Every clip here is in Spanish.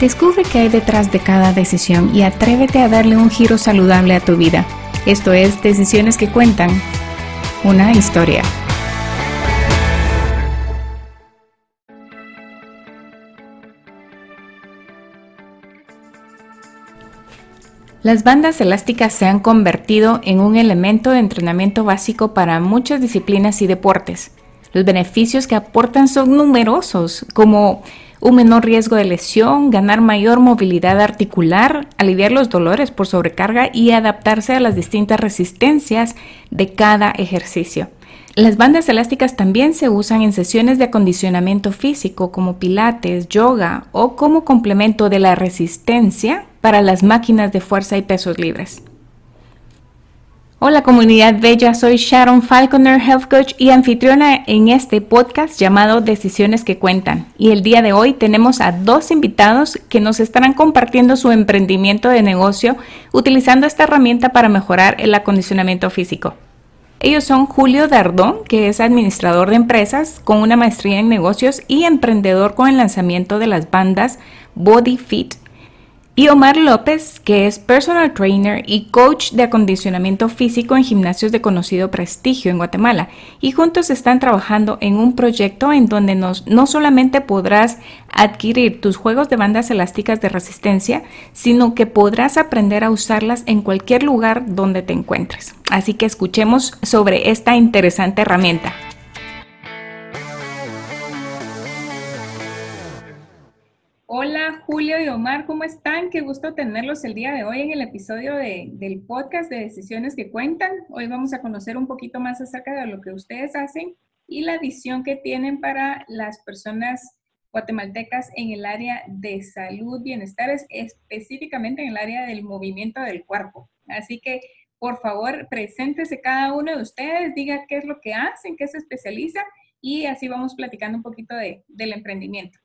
Descubre qué hay detrás de cada decisión y atrévete a darle un giro saludable a tu vida. Esto es Decisiones que Cuentan, una historia. Las bandas elásticas se han convertido en un elemento de entrenamiento básico para muchas disciplinas y deportes. Los beneficios que aportan son numerosos, como un menor riesgo de lesión, ganar mayor movilidad articular, aliviar los dolores por sobrecarga y adaptarse a las distintas resistencias de cada ejercicio. Las bandas elásticas también se usan en sesiones de acondicionamiento físico como pilates, yoga o como complemento de la resistencia para las máquinas de fuerza y pesos libres. Hola comunidad bella, soy Sharon Falconer, Health Coach y anfitriona en este podcast llamado Decisiones que Cuentan. Y el día de hoy tenemos a dos invitados que nos estarán compartiendo su emprendimiento de negocio utilizando esta herramienta para mejorar el acondicionamiento físico. Ellos son Julio Dardón, que es administrador de empresas con una maestría en negocios y emprendedor con el lanzamiento de las bandas Body Fit y Omar López, que es personal trainer y coach de acondicionamiento físico en gimnasios de conocido prestigio en Guatemala. Y juntos están trabajando en un proyecto en donde no solamente podrás adquirir tus juegos de bandas elásticas de resistencia, sino que podrás aprender a usarlas en cualquier lugar donde te encuentres. Así que escuchemos sobre esta interesante herramienta. Julio y Omar, ¿cómo están? Qué gusto tenerlos el día de hoy en el episodio del podcast de Decisiones que Cuentan. Hoy vamos a conocer un poquito más acerca de lo que ustedes hacen y la visión que tienen para las personas guatemaltecas en el área de salud, bienestar, específicamente en el área del movimiento del cuerpo. Así que, por favor, preséntese cada uno de ustedes, diga qué es lo que hacen, qué se especializa y así vamos platicando un poquito del emprendimiento.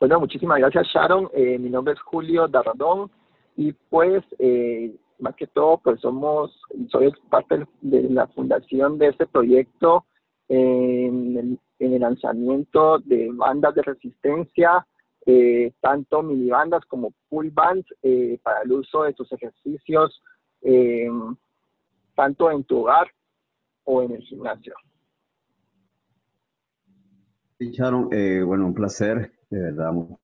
Bueno, muchísimas gracias Sharon. Eh, mi nombre es Julio Darradón y pues eh, más que todo pues somos, soy parte de la fundación de este proyecto en el, lanzamiento de bandas de resistencia, eh, tanto mini bandas como full bands para el uso de tus ejercicios, tanto en tu hogar o en el gimnasio. Sí, Sharon, bueno, un placer de verdad, muchas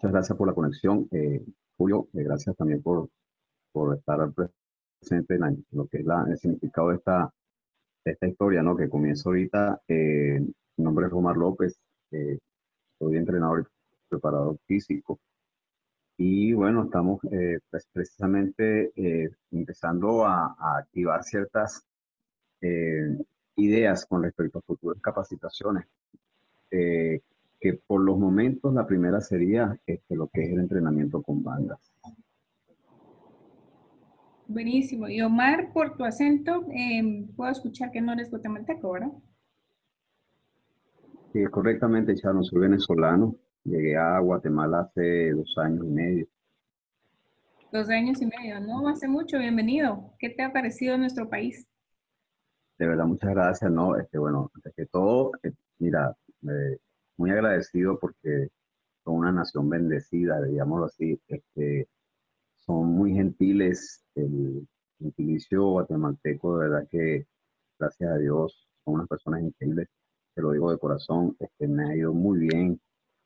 gracias por la conexión. Eh, Julio, eh, gracias también por, por estar presente en lo que es el significado de esta, esta historia, ¿no? Que comienza ahorita. Eh, mi nombre es Omar López, soy entrenador y preparador físico. Y bueno, estamos pues, precisamente empezando a, a, activar ciertas ideas con respecto a futuras capacitaciones que por los momentos la primera sería este, lo que es el entrenamiento con bandas. Buenísimo. Y Omar, por tu acento, em, puedo escuchar que no eres guatemalteco, ¿verdad? Sí, correctamente, Sharon. Soy venezolano. Llegué a Guatemala hace dos años y medio. Dos años y medio, no hace mucho. Bienvenido. ¿Qué te ha parecido nuestro país? De verdad, muchas gracias. No, este, bueno, antes que todo, eh, mira, eh, muy agradecido porque son una nación bendecida, digámoslo así. Este, son muy gentiles, el gentilicio guatemalteco, de verdad que, gracias a Dios, son unas personas increíbles, te lo digo de corazón, este, me ha ido muy bien.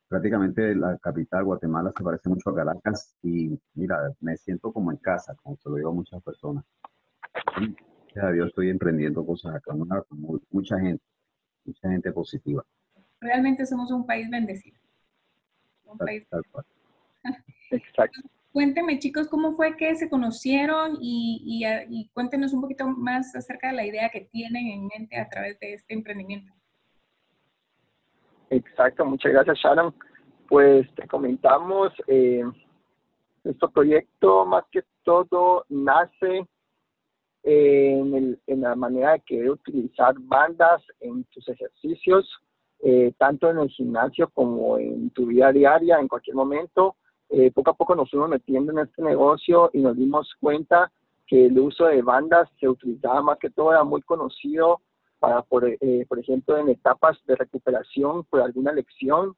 Prácticamente la capital, Guatemala, se parece mucho a Caracas y mira, me siento como en casa, como se lo digo a muchas personas. gracias a Dios estoy emprendiendo cosas acá, mucha gente, mucha gente positiva realmente somos un país bendecido. Un país... Exacto. Cuénteme, chicos, cómo fue que se conocieron y, y, cuéntenos un poquito más acerca de la idea que tienen en mente a través de este emprendimiento. Exacto, muchas gracias, Sharon. Pues te comentamos, eh, nuestro proyecto más que todo nace en, en, la manera de querer utilizar bandas en tus ejercicios eh, tanto en el gimnasio como en tu vida diaria, en cualquier momento. Eh, poco a poco nos fuimos metiendo en este negocio y nos dimos cuenta que el uso de bandas se utilizaba más que todo, era muy conocido para, por, eh, por ejemplo, en etapas de recuperación por alguna lección,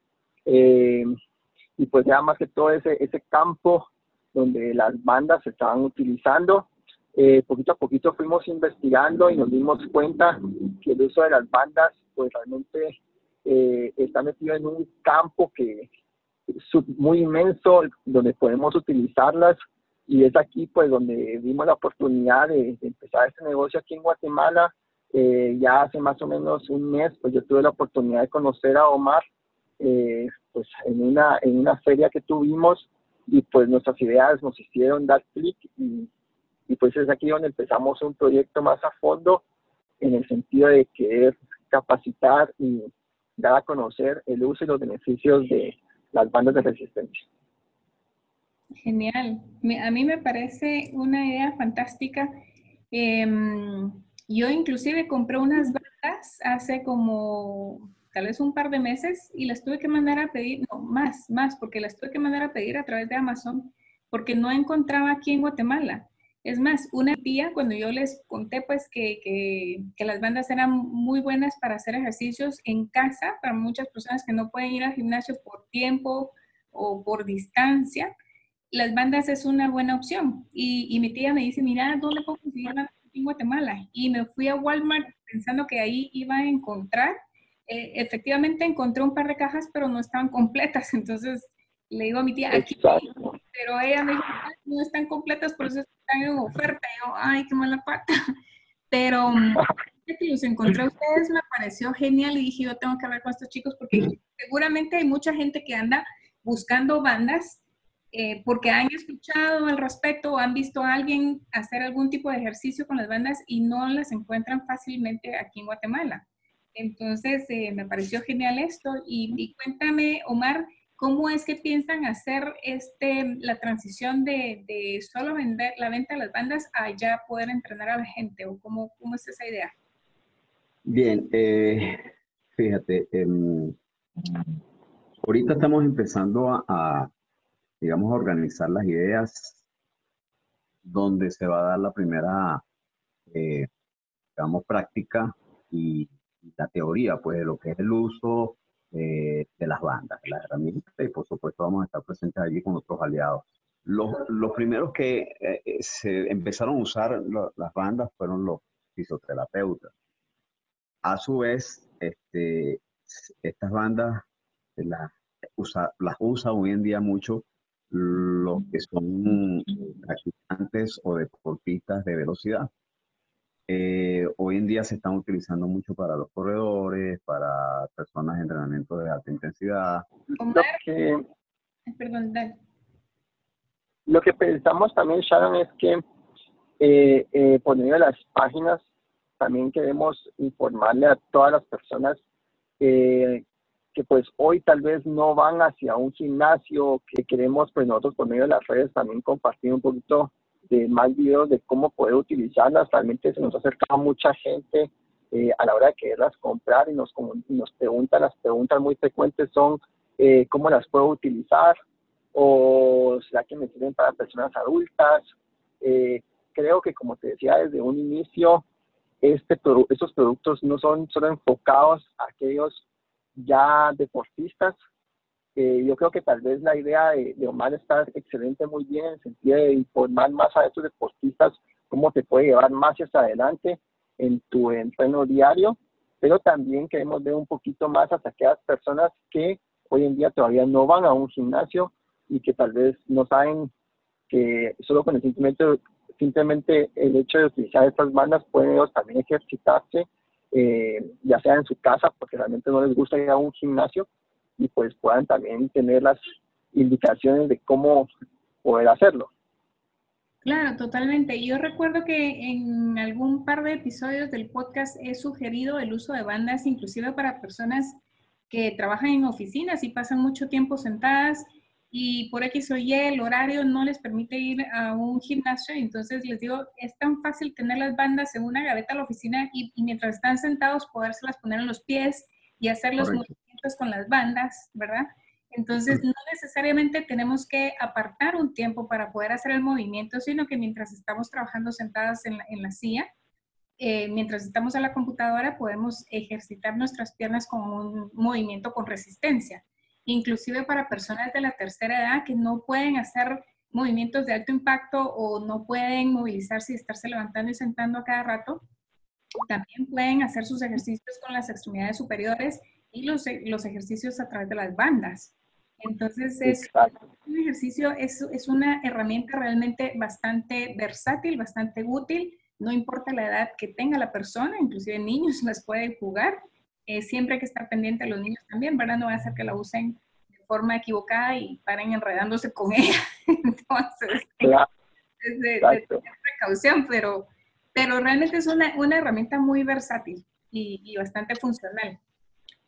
Eh, y pues ya más que todo ese, ese campo donde las bandas se estaban utilizando, eh, poquito a poquito fuimos investigando y nos dimos cuenta que el uso de las bandas pues realmente eh, está metido en un campo que es muy inmenso donde podemos utilizarlas y es aquí pues donde vimos la oportunidad de, empezar este negocio aquí en Guatemala. Eh, ya hace más o menos un mes pues yo tuve la oportunidad de conocer a Omar eh, pues en una, en una feria que tuvimos y pues nuestras ideas nos hicieron dar clic y, y pues es aquí donde empezamos un proyecto más a fondo en el sentido de querer capacitar y dar a conocer el uso y los beneficios de las bandas de resistencia. Genial. A mí me parece una idea fantástica. Em, yo inclusive compré unas bandas hace como tal vez un par de meses y las tuve que mandar a pedir, no, más, más, porque las tuve que mandar a pedir a través de Amazon porque no encontraba aquí en Guatemala. Es más, una tía, cuando yo les conté pues que, que, las bandas eran muy buenas para hacer ejercicios en casa, para muchas personas que no pueden ir al gimnasio por tiempo o por distancia, las bandas es una buena opción. Y, y mi tía me dice, mira, ¿dónde puedo conseguir bandas en Guatemala? Y me fui a Walmart pensando que ahí iba a encontrar eh, efectivamente encontré un par de cajas, pero no estaban completas. Entonces le digo a mi tía, aquí, pero ella me dijo, no están completas, por eso están en oferta. Y yo, ay, qué mala pata. Pero mm, que los encontré a ustedes me pareció genial y dije, yo tengo que hablar con estos chicos porque seguramente hay mucha gente que anda buscando bandas eh, porque han escuchado al respecto o han visto a alguien hacer algún tipo de ejercicio con las bandas y no las encuentran fácilmente aquí en Guatemala. Entonces, eh, me pareció genial esto. Y, cuéntame, Omar, ¿cómo es que piensan hacer este, la transición de, solo vender la venta de las bandas a ya poder entrenar a la gente? ¿O cómo, cómo es esa idea? Bien, eh, fíjate, em, ahorita estamos empezando a, digamos, a organizar las ideas donde se va a dar la primera, eh, digamos, práctica y la teoría, pues, de lo que es el uso eh, de las bandas, las herramientas, y por supuesto vamos a estar presentes allí con otros aliados. Los, los primeros que eh, eh, se empezaron a usar las bandas fueron los fisioterapeutas. A su vez, este, estas bandas las usa, las usa hoy en día mucho los que son practicantes o deportistas de velocidad. Eh, hoy en día se están utilizando mucho para los corredores, para personas de entrenamiento de alta intensidad. Lo que, Perdón, Lo que pensamos también, Sharon, es que eh, eh, por medio de las páginas también queremos informarle a todas las personas que pues hoy tal vez no van hacia un gimnasio, que queremos pues nosotros por medio de las redes también compartir un poquito de más videos de cómo poder utilizarlas. Realmente se nos ha acercado mucha gente eh, a la hora de quererlas comprar y nos, nos preguntan, las preguntas muy frecuentes son eh, cómo las puedo utilizar o será que me sirven para personas adultas. Eh, creo que como te decía desde un inicio, este, estos productos no son solo enfocados a aquellos ya deportistas, yo creo que tal vez la idea de, Omar está excelente, muy bien, en el sentido de informar más a estos deportistas cómo te puede llevar más hacia adelante en tu entreno diario, pero también queremos ver un poquito más hacia aquellas personas que hoy en día todavía no van a un gimnasio y que tal vez no saben que solo con el simplemente, simplemente el hecho de utilizar estas bandas pueden ellos también ejercitarse, eh, ya sea en su casa, porque realmente no les gusta ir a un gimnasio, y pues puedan también tener las indicaciones de cómo poder hacerlo. Claro, totalmente. Yo recuerdo que en algún par de episodios del podcast he sugerido el uso de bandas inclusive para personas que trabajan en oficinas y pasan mucho tiempo sentadas y por X o Y el horario no les permite ir a un gimnasio. Entonces les digo, es tan fácil tener las bandas en una gaveta a la oficina y, mientras están sentados podérselas poner en los pies y hacer con las bandas, ¿verdad? Entonces, no necesariamente tenemos que apartar un tiempo para poder hacer el movimiento, sino que mientras estamos trabajando sentadas en la, silla, eh, mientras estamos a la computadora, podemos ejercitar nuestras piernas con un movimiento con resistencia. inclusive para personas de la tercera edad que no pueden hacer movimientos de alto impacto o no pueden movilizarse y estarse levantando y sentando a cada rato. También pueden hacer sus ejercicios con las extremidades superiores y los, los ejercicios a través de las bandas. Entonces, es un ejercicio, es, es una herramienta realmente bastante versátil, bastante útil, no importa la edad que tenga la persona, inclusive niños las pueden jugar. Eh, siempre hay que estar pendiente de los niños también, ¿verdad? No va a ser que la usen de forma equivocada y paren enredándose con ella. Entonces, es de, de, precaución, pero, pero realmente es una, una herramienta muy versátil y, y bastante funcional.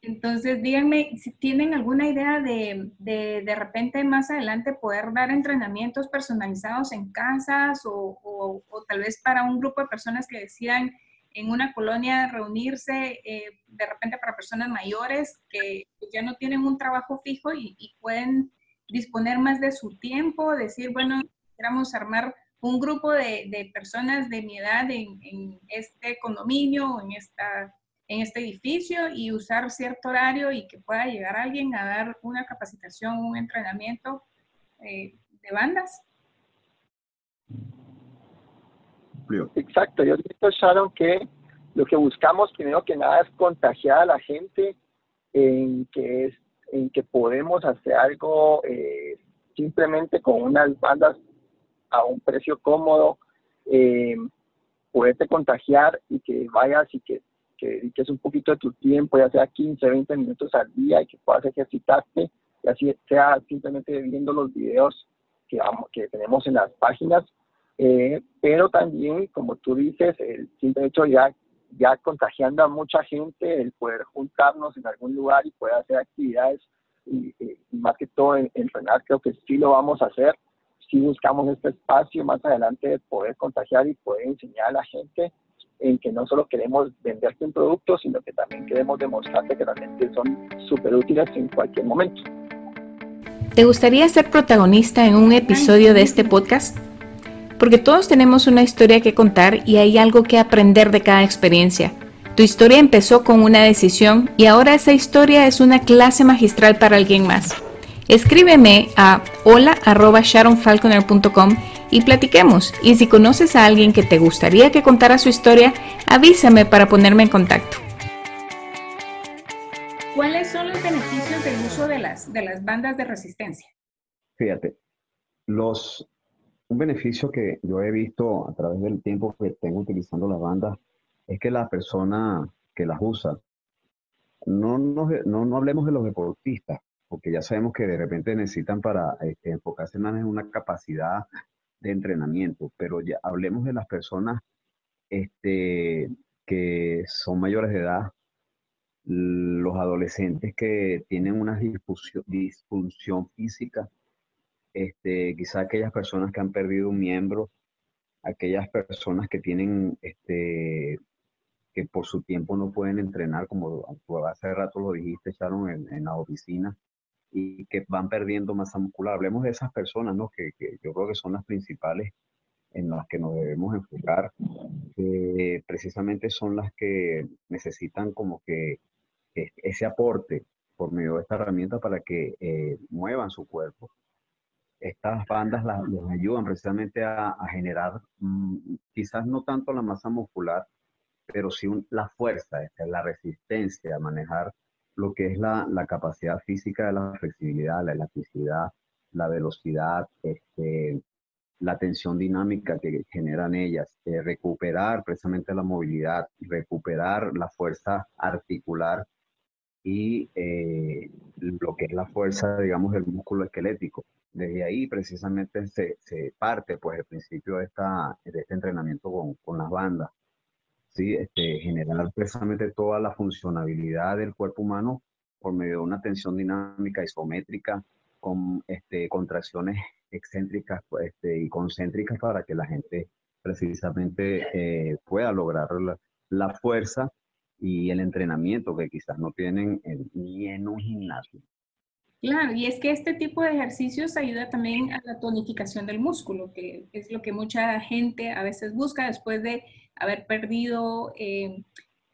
Entonces, díganme si tienen alguna idea de, de, de repente más adelante poder dar entrenamientos personalizados en casas o, o, tal vez para un grupo de personas que decidan en una colonia reunirse, eh, de repente para personas mayores que ya no tienen un trabajo fijo y, y pueden disponer más de su tiempo, decir, bueno, queramos armar un grupo de, de personas de mi edad en, en este condominio o en esta en este edificio y usar cierto horario y que pueda llegar alguien a dar una capacitación, un entrenamiento eh, de bandas. Exacto, yo digo, Sharon, que lo que buscamos primero que nada es contagiar a la gente en que, es, en que podemos hacer algo eh, simplemente con unas bandas a un precio cómodo, eh, poderte contagiar y que vayas y que que dediques un poquito de tu tiempo, ya sea 15, 20 minutos al día y que puedas ejercitarte, y así sea simplemente viendo los videos que, vamos, que tenemos en las páginas, eh, pero también, como tú dices, el simple hecho ya, ya contagiando a mucha gente, el poder juntarnos en algún lugar y poder hacer actividades, y, más que todo en, entrenar, creo que sí lo vamos a hacer, si buscamos este espacio más adelante de poder contagiar y poder enseñar a la gente en que no solo queremos venderte un producto, sino que también queremos demostrarte que realmente son súper útiles en cualquier momento. ¿Te gustaría ser protagonista en un episodio de este podcast? Porque todos tenemos una historia que contar y hay algo que aprender de cada experiencia. Tu historia empezó con una decisión y ahora esa historia es una clase magistral para alguien más. Escríbeme a hola.sharonfalconer.com y platiquemos. Y si conoces a alguien que te gustaría que contara su historia, avísame para ponerme en contacto. ¿Cuáles son los beneficios del uso de las, de las bandas de resistencia? Fíjate, los, un beneficio que yo he visto a través del tiempo que tengo utilizando las bandas es que la persona que las usa, no, no, no, hablemos de los deportistas, porque ya sabemos que de repente necesitan para este, enfocarse más en una capacidad de entrenamiento, pero ya hablemos de las personas este, que son mayores de edad, los adolescentes que tienen una disfunción, física, este, quizá aquellas personas que han perdido un miembro, aquellas personas que tienen, este, que por su tiempo no pueden entrenar, como hace rato lo dijiste, Sharon, en, en la oficina, y que van perdiendo masa muscular. Hablemos de esas personas, ¿no? Que, yo creo que son las principales en las que nos debemos enfocar, que precisamente son las que necesitan como que ese aporte por medio de esta herramienta para que eh, muevan su cuerpo. Estas bandas las, ayudan precisamente a, generar mm, quizás no tanto la masa muscular, pero sí la fuerza, este, la resistencia a manejar lo que es la, la capacidad física de la flexibilidad, la elasticidad, la velocidad, este, la tensión dinámica que generan ellas, eh, recuperar precisamente la movilidad, recuperar la fuerza articular y eh, lo que es la fuerza, digamos, del músculo esquelético. Desde ahí precisamente se, se parte pues el principio de, esta, de este entrenamiento con, con las bandas. ¿Sí? Este, generar precisamente toda la funcionalidad del cuerpo humano por medio de una tensión dinámica isométrica con este, contracciones excéntricas pues, este, y concéntricas para que la gente precisamente eh, pueda lograr la, fuerza y el entrenamiento que quizás no tienen ni en un gimnasio. Claro, y es que este tipo de ejercicios ayuda también a la tonificación del músculo, que es lo que mucha gente a veces busca después de haber perdido eh,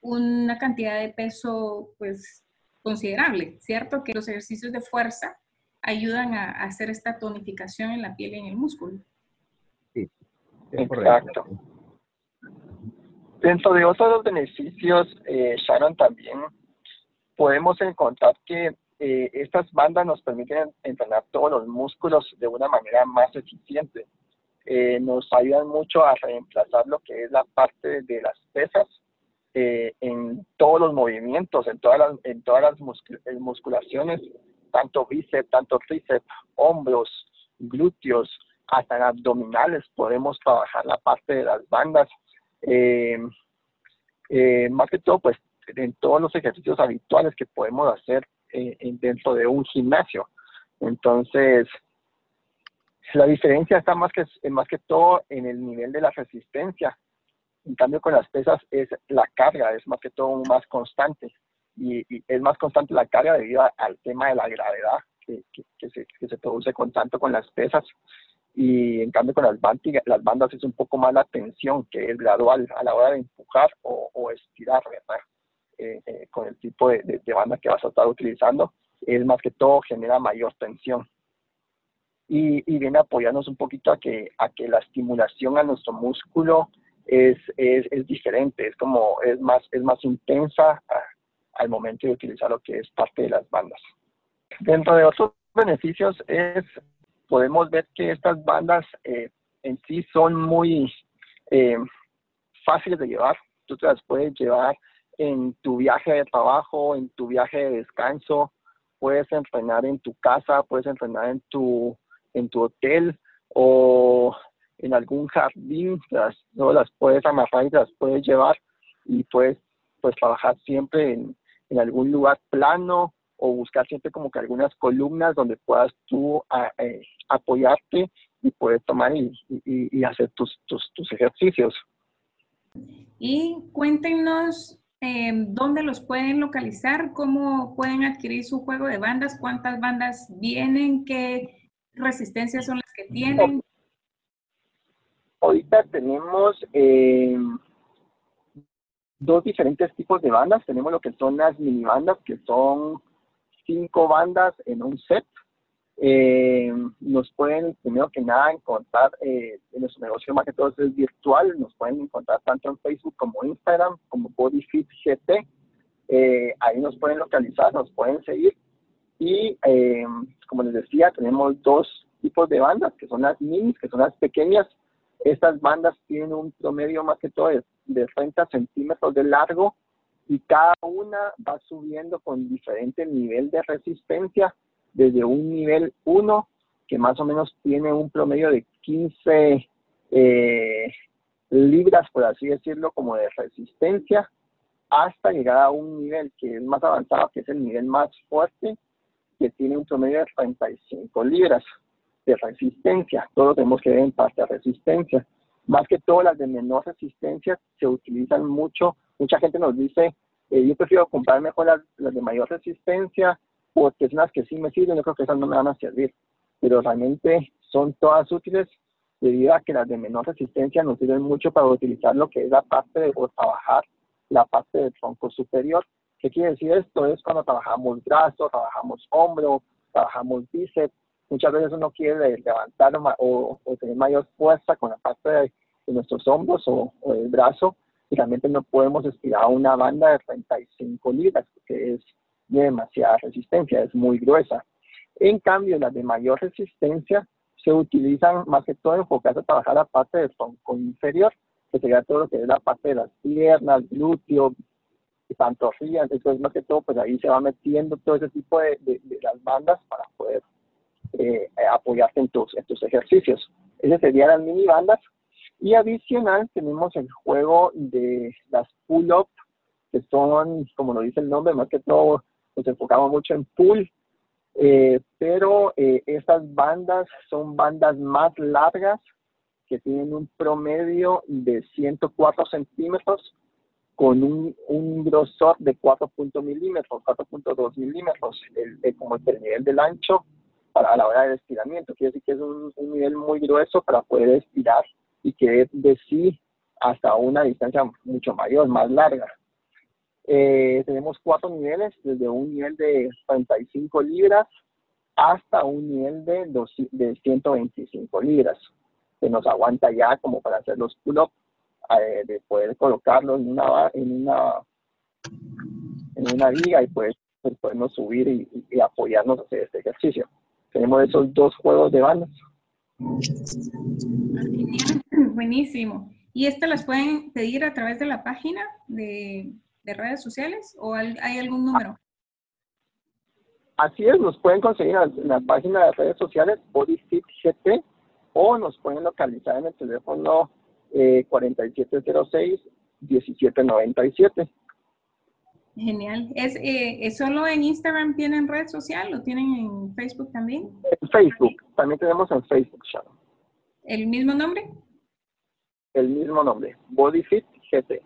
una cantidad de peso pues considerable, ¿cierto? Que los ejercicios de fuerza ayudan a, hacer esta tonificación en la piel y en el músculo. Sí, exacto. Dentro de otros beneficios, eh, Sharon, también podemos encontrar que eh, estas bandas nos permiten entrenar todos los músculos de una manera más eficiente. Eh, nos ayudan mucho a reemplazar lo que es la parte de las pesas eh, en todos los movimientos, en todas las, en todas las musculaciones, tanto bíceps, tanto tríceps, hombros, glúteos, hasta en abdominales podemos trabajar la parte de las bandas. más que todo, pues en todos los ejercicios habituales que podemos hacer eh, dentro de un gimnasio. Entonces, la diferencia está más que, más que todo en el nivel de la resistencia. En cambio, con las pesas es la carga, es más que todo más constante. Y, es más constante la carga debido al tema de la gravedad que, que, se, produce con tanto con las pesas. Y en cambio, con las, las bandas es un poco más la tensión, que es gradual a la hora de empujar o, o estirar, ¿verdad? Eh, eh, con el tipo de, de, banda que vas a estar utilizando, es más que todo genera mayor tensión. Y, y, viene a apoyarnos un poquito a que, a que la estimulación a nuestro músculo es, es, es diferente, es como, es más, es más intensa al momento de utilizar lo que es parte de las bandas. Dentro de otros beneficios es, podemos ver que estas bandas eh, en sí son muy fáciles de llevar, tú te las puedes llevar en tu viaje de trabajo, en tu viaje de descanso, puedes entrenar en tu casa, puedes entrenar en tu, en tu hotel o en algún jardín, las, ¿no? las puedes amarrar y las puedes llevar y puedes pues trabajar siempre en, en algún lugar plano o buscar siempre como que algunas columnas donde puedas tú eh, apoyarte y puedes tomar y, y, hacer tus, tus, tus, ejercicios. Y cuéntenos Em, dónde los pueden localizar, cómo pueden adquirir su juego de bandas, cuántas bandas vienen, qué resistencias son las que tienen. Ahorita tenemos em, dos diferentes tipos de bandas. Tenemos lo que son las mini bandas, que son cinco bandas en un set. Eh, nos pueden, primero que nada, encontrar eh, en nuestro negocio más que todo es virtual, nos pueden encontrar tanto en Facebook como Instagram, como BodyFit GT. Eh, ahí nos pueden localizar, nos pueden seguir. Y como les decía, tenemos dos tipos de bandas, que son las minis, que son las pequeñas. Estas bandas tienen un promedio más que todo de, de 30 centímetros de largo y cada una va subiendo con diferente nivel de resistencia desde un nivel 1, que más o menos tiene un promedio de 15 eh, libras, por así decirlo, como de resistencia, hasta llegar a un nivel que es más avanzado, que es el nivel más fuerte, que tiene un promedio de 35 libras de resistencia. Todos tenemos que ver en parte de resistencia. Más que todo las de menor resistencia se utilizan mucho. Mucha gente nos dice, eh, yo prefiero comprar mejor las de mayor resistencia porque es las que sí me sirven, yo creo que esas no me van a servir, pero realmente son todas útiles debido a que las de menor resistencia nos sirven mucho para utilizar lo que es la parte de o trabajar la parte del tronco superior. ¿Qué quiere decir esto? Es cuando trabajamos brazo, trabajamos hombro, trabajamos bíceps. Muchas veces uno quiere levantar o, tener mayor fuerza con la parte de, nuestros hombros o, o, el brazo y realmente no podemos estirar una banda de 35 libras, que es de demasiada resistencia, es muy gruesa. En cambio, las de mayor resistencia se utilizan más que todo enfocadas a trabajar la parte del tronco inferior, que sería todo lo que es la parte de las piernas, glúteo, pantorrillas, entonces más que todo, pues ahí se va metiendo todo ese tipo de, las bandas para poder eh, apoyarte en tus, en tus ejercicios. Esas serían las mini bandas. Y adicional tenemos el juego de las pull-up, que son, como lo dice el nombre, más que todo nos enfocamos mucho en pool, eh, pero eh, estas bandas son bandas más largas que tienen un promedio de 104 centímetros con un, un grosor de 4.2 milímetros, 4.2 milímetros, el, como el nivel del ancho para a la hora del estiramiento. Quiere decir que es un, un nivel muy grueso para poder estirar y que de sí hasta una distancia mucho mayor, más larga. Eh, tenemos cuatro niveles, desde un nivel de 35 libras hasta un nivel de, de 125 libras, que nos aguanta ya como para hacer los pull-ups, eh, de poder colocarlo en una, en una, en una viga y pues, podernos subir y, apoyarnos a hacer este ejercicio. Tenemos esos dos juegos de bandas. Buenísimo. ¿Y esto las pueden pedir a través de la página de, de redes sociales o hay algún número? Así es, nos pueden conseguir en la página de redes sociales BodyFit GT o nos pueden localizar en el teléfono eh, 4706-1797. Genial. ¿Es, eh, ¿Es solo en Instagram tienen red social o tienen en Facebook también? En Facebook, también tenemos en Facebook, Sharon. ¿El mismo nombre? El mismo nombre, BodyFit GT.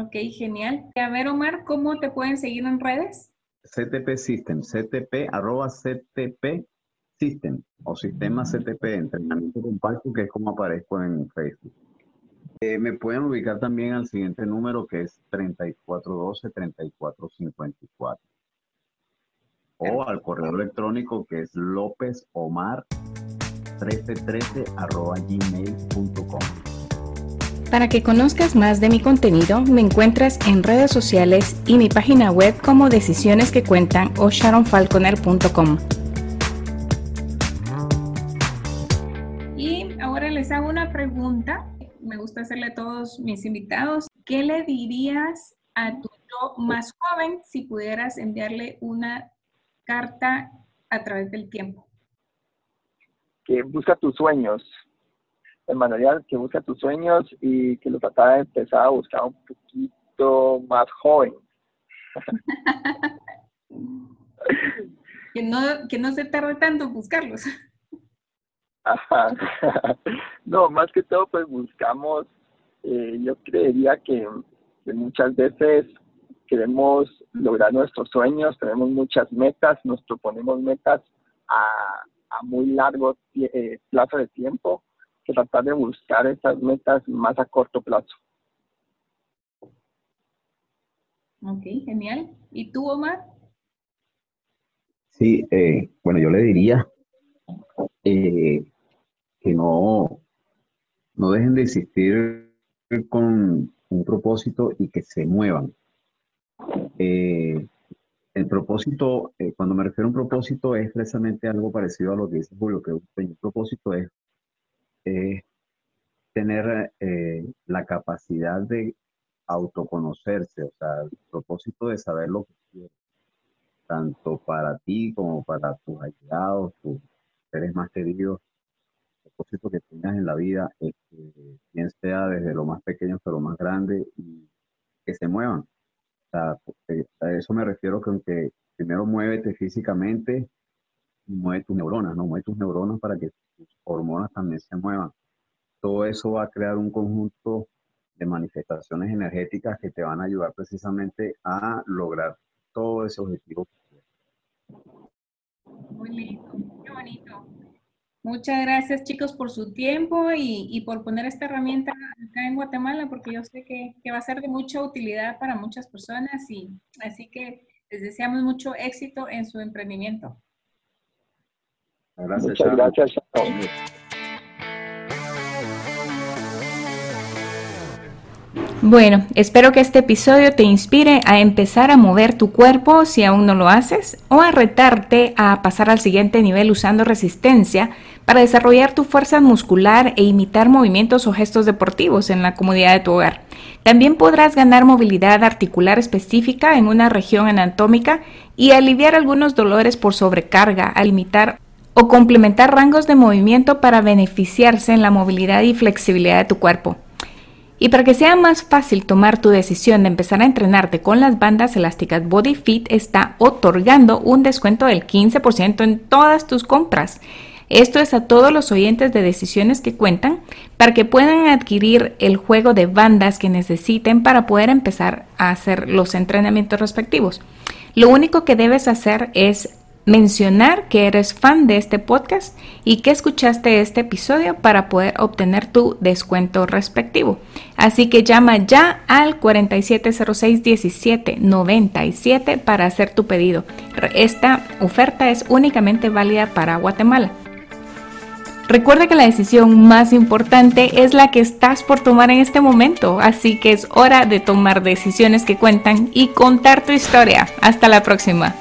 Ok, genial. A ver, Omar, ¿cómo te pueden seguir en redes? CTP System, CTP, arroba CTP System o Sistema CTP, entrenamiento compacto, que es como aparezco en Facebook. Eh, me pueden ubicar también al siguiente número que es 3412-3454 o al correo electrónico que es lópezomar 1313 arroba gmail.com. Para que conozcas más de mi contenido, me encuentras en redes sociales y mi página web como Decisiones que Cuentan o sharonfalconer.com. gusta hacerle a todos mis invitados. ¿Qué le dirías a tu yo más joven si pudieras enviarle una carta a través del tiempo? Que busca tus sueños, manual que busca tus sueños y que lo trataba de empezar a buscar un poquito más joven. que, no, que no se tarde tanto en buscarlos. no, más que todo pues buscamos, eh, yo creería que, muchas veces queremos lograr nuestros sueños, tenemos muchas metas, nos proponemos metas a, a muy largo eh, plazo de tiempo tratar de buscar esas metas más a corto plazo. Ok, genial. ¿Y tú, Omar? Sí, eh, bueno, yo le diría eh, que no, no dejen de existir con un propósito y que se muevan. Eh, el propósito, cuando me refiero a un propósito, es precisamente algo parecido a lo que dice Julio, que un propósito es tener eh, la capacidad de autoconocerse, o sea, el propósito de saber lo que quieres, tanto para ti como para tus allegados, tus seres más queridos, propósito que tengas en la vida, es que bien sea desde lo más pequeño hasta lo más grande y que se muevan. O sea, a eso me refiero que aunque primero muévete físicamente, mueve tus neuronas, ¿no? Mueve tus neuronas para que tus hormonas también se muevan. Todo eso va a crear un conjunto de manifestaciones energéticas que te van a ayudar precisamente a lograr todo ese objetivo. Muy lindo, qué bonito. Muchas gracias chicos por su tiempo y, por poner esta herramienta acá en Guatemala, porque yo sé que, que, va a ser de mucha utilidad para muchas personas y así que les deseamos mucho éxito en su emprendimiento. Gracias, Muchas gracias. Bueno, espero que este episodio te inspire a empezar a mover tu cuerpo si aún no lo haces o a retarte a pasar al siguiente nivel usando resistencia para desarrollar tu fuerza muscular e imitar movimientos o gestos deportivos en la comodidad de tu hogar. También podrás ganar movilidad articular específica en una región anatómica y aliviar algunos dolores por sobrecarga al imitar o complementar rangos de movimiento para beneficiarse en la movilidad y flexibilidad de tu cuerpo. Y para que sea más fácil tomar tu decisión de empezar a entrenarte con las bandas elásticas Body Fit está otorgando un descuento del 15% en todas tus compras. Esto es a todos los oyentes de decisiones que cuentan para que puedan adquirir el juego de bandas que necesiten para poder empezar a hacer los entrenamientos respectivos. Lo único que debes hacer es mencionar que eres fan de este podcast y que escuchaste este episodio para poder obtener tu descuento respectivo. Así que llama ya al 4706-1797 para hacer tu pedido. Esta oferta es únicamente válida para Guatemala. Recuerda que la decisión más importante es la que estás por tomar en este momento, así que es hora de tomar decisiones que cuentan y contar tu historia. Hasta la próxima.